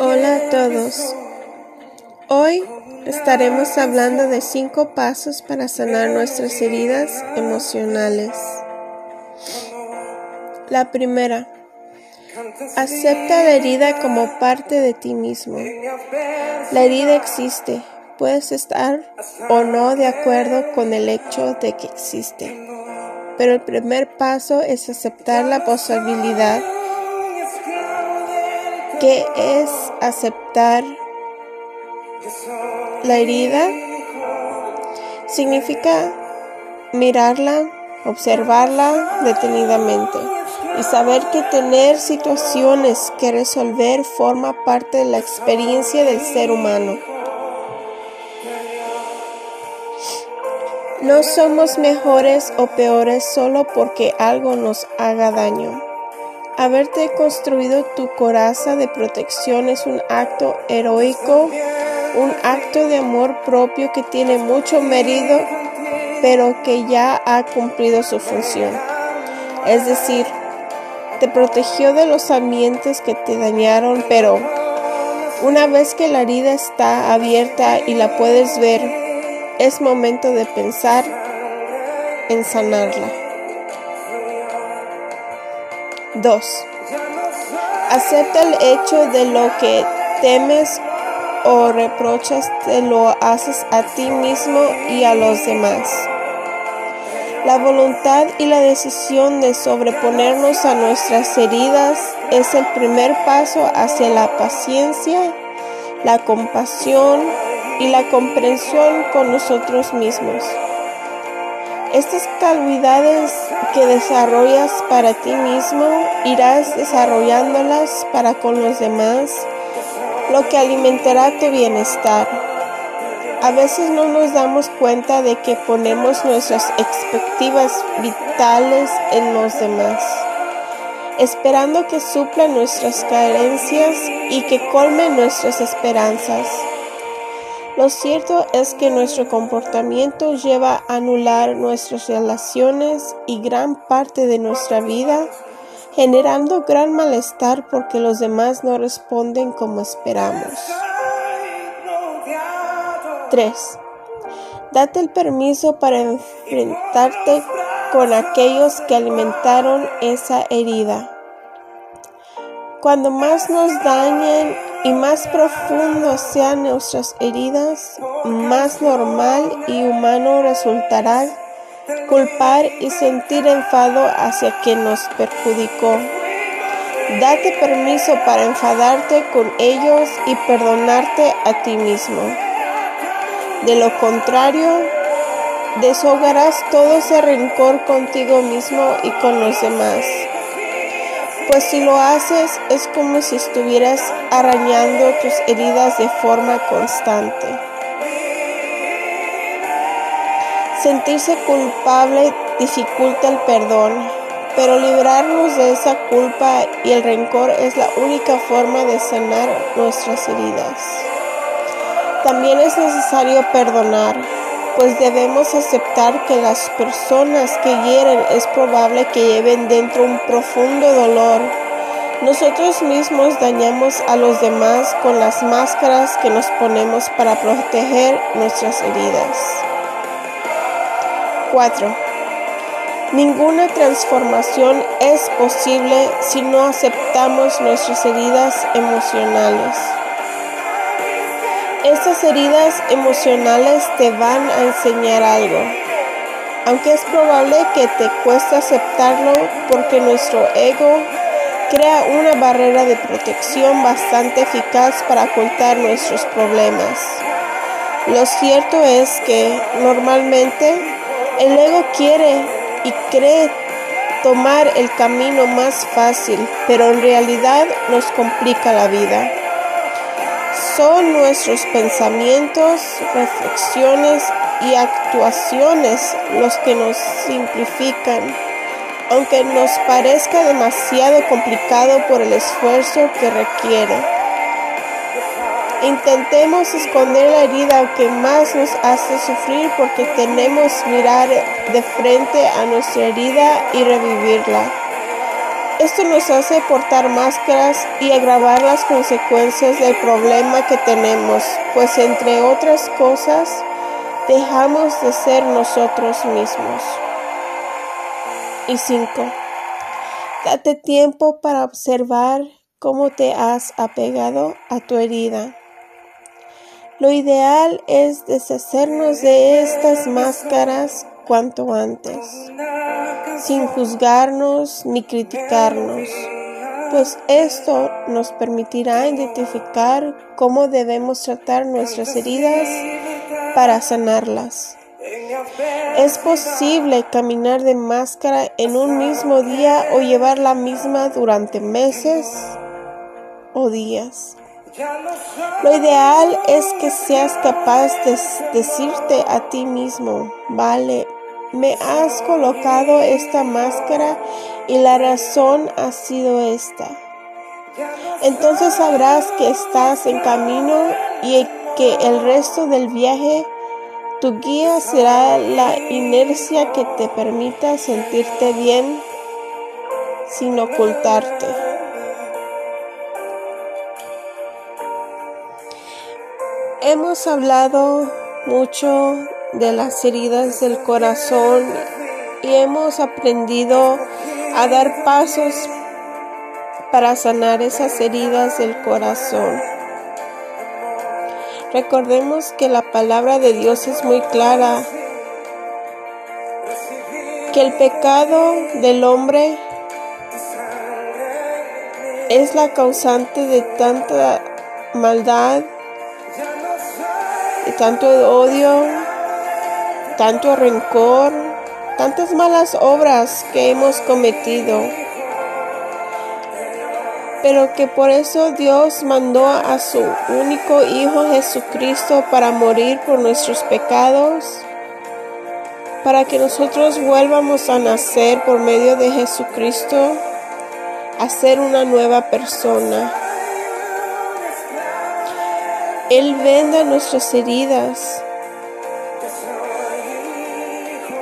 Hola a todos. Hoy estaremos hablando de cinco pasos para sanar nuestras heridas emocionales. La primera, acepta la herida como parte de ti mismo. La herida existe. Puedes estar o no de acuerdo con el hecho de que existe. Pero el primer paso es aceptar la posibilidad ¿Qué es aceptar la herida? Significa mirarla, observarla detenidamente y saber que tener situaciones que resolver forma parte de la experiencia del ser humano. No somos mejores o peores solo porque algo nos haga daño. Haberte construido tu coraza de protección es un acto heroico, un acto de amor propio que tiene mucho mérito, pero que ya ha cumplido su función. Es decir, te protegió de los ambientes que te dañaron, pero una vez que la herida está abierta y la puedes ver, es momento de pensar en sanarla. 2. Acepta el hecho de lo que temes o reprochas, te lo haces a ti mismo y a los demás. La voluntad y la decisión de sobreponernos a nuestras heridas es el primer paso hacia la paciencia, la compasión y la comprensión con nosotros mismos. Estas cualidades que desarrollas para ti mismo, irás desarrollándolas para con los demás, lo que alimentará tu bienestar. A veces no nos damos cuenta de que ponemos nuestras expectativas vitales en los demás, esperando que suplan nuestras carencias y que colmen nuestras esperanzas. Lo cierto es que nuestro comportamiento lleva a anular nuestras relaciones y gran parte de nuestra vida, generando gran malestar porque los demás no responden como esperamos. 3. Date el permiso para enfrentarte con aquellos que alimentaron esa herida. Cuando más nos dañen y más profundo sean nuestras heridas, más normal y humano resultará culpar y sentir enfado hacia quien nos perjudicó. Date permiso para enfadarte con ellos y perdonarte a ti mismo. De lo contrario, deshogarás todo ese rencor contigo mismo y con los demás pues si lo haces es como si estuvieras arañando tus heridas de forma constante. Sentirse culpable dificulta el perdón, pero librarnos de esa culpa y el rencor es la única forma de sanar nuestras heridas. También es necesario perdonar pues debemos aceptar que las personas que hieren es probable que lleven dentro un profundo dolor. Nosotros mismos dañamos a los demás con las máscaras que nos ponemos para proteger nuestras heridas. 4. Ninguna transformación es posible si no aceptamos nuestras heridas emocionales. Estas heridas emocionales te van a enseñar algo, aunque es probable que te cueste aceptarlo porque nuestro ego crea una barrera de protección bastante eficaz para ocultar nuestros problemas. Lo cierto es que normalmente el ego quiere y cree tomar el camino más fácil, pero en realidad nos complica la vida. Son nuestros pensamientos, reflexiones y actuaciones los que nos simplifican, aunque nos parezca demasiado complicado por el esfuerzo que requiere. Intentemos esconder la herida que más nos hace sufrir porque tenemos mirar de frente a nuestra herida y revivirla. Esto nos hace portar máscaras y agravar las consecuencias del problema que tenemos, pues entre otras cosas, dejamos de ser nosotros mismos. Y 5. Date tiempo para observar cómo te has apegado a tu herida. Lo ideal es deshacernos de estas máscaras cuanto antes, sin juzgarnos ni criticarnos, pues esto nos permitirá identificar cómo debemos tratar nuestras heridas para sanarlas. Es posible caminar de máscara en un mismo día o llevar la misma durante meses o días. Lo ideal es que seas capaz de decirte a ti mismo, vale, me has colocado esta máscara y la razón ha sido esta. Entonces sabrás que estás en camino y que el resto del viaje tu guía será la inercia que te permita sentirte bien sin ocultarte. Hemos hablado mucho de las heridas del corazón y hemos aprendido a dar pasos para sanar esas heridas del corazón. Recordemos que la palabra de Dios es muy clara, que el pecado del hombre es la causante de tanta maldad tanto odio, tanto rencor, tantas malas obras que hemos cometido. Pero que por eso Dios mandó a su único Hijo Jesucristo para morir por nuestros pecados, para que nosotros vuelvamos a nacer por medio de Jesucristo, a ser una nueva persona. Él venda nuestras heridas.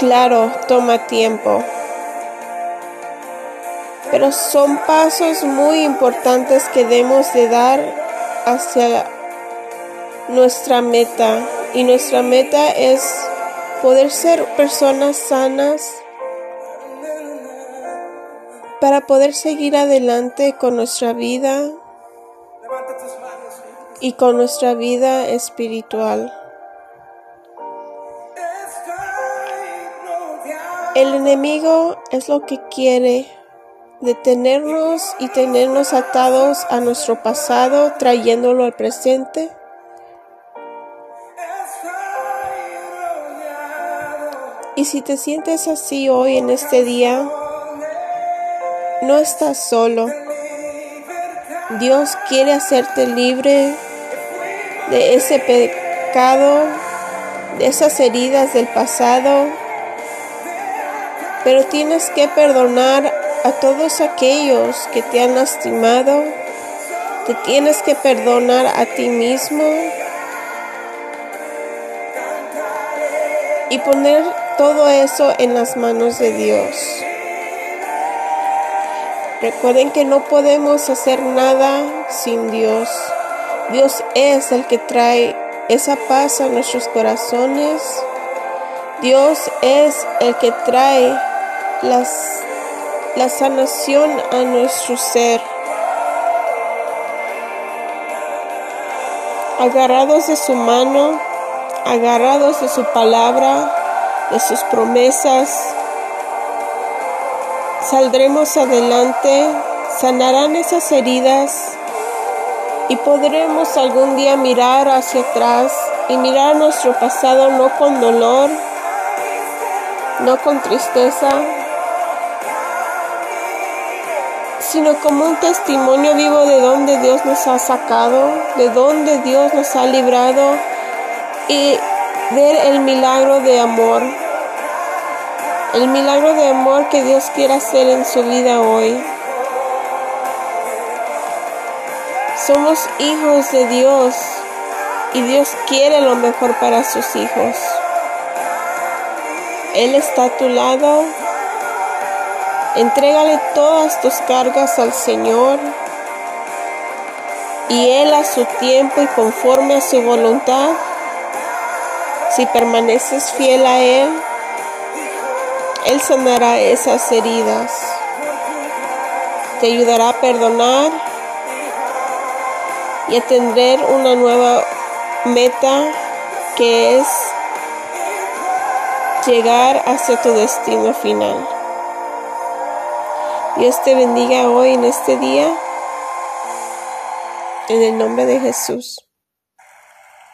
Claro, toma tiempo. Pero son pasos muy importantes que debemos de dar hacia nuestra meta. Y nuestra meta es poder ser personas sanas para poder seguir adelante con nuestra vida y con nuestra vida espiritual. El enemigo es lo que quiere detenernos y tenernos atados a nuestro pasado, trayéndolo al presente. Y si te sientes así hoy en este día, no estás solo. Dios quiere hacerte libre de ese pecado, de esas heridas del pasado, pero tienes que perdonar a todos aquellos que te han lastimado, te tienes que perdonar a ti mismo y poner todo eso en las manos de Dios. Recuerden que no podemos hacer nada sin Dios. Dios es el que trae esa paz a nuestros corazones. Dios es el que trae las, la sanación a nuestro ser. Agarrados de su mano, agarrados de su palabra, de sus promesas, saldremos adelante, sanarán esas heridas y podremos algún día mirar hacia atrás y mirar nuestro pasado no con dolor, no con tristeza, sino como un testimonio vivo de donde Dios nos ha sacado, de donde Dios nos ha librado y ver el milagro de amor, el milagro de amor que Dios quiere hacer en su vida hoy. Somos hijos de Dios y Dios quiere lo mejor para sus hijos. Él está a tu lado Entrégale todas tus cargas al Señor y Él a su tiempo y conforme a su voluntad, si permaneces fiel a Él, Él sanará esas heridas, te ayudará a perdonar y a tener una nueva meta que es llegar hacia tu destino final. Dios te bendiga hoy en este día. En el nombre de Jesús.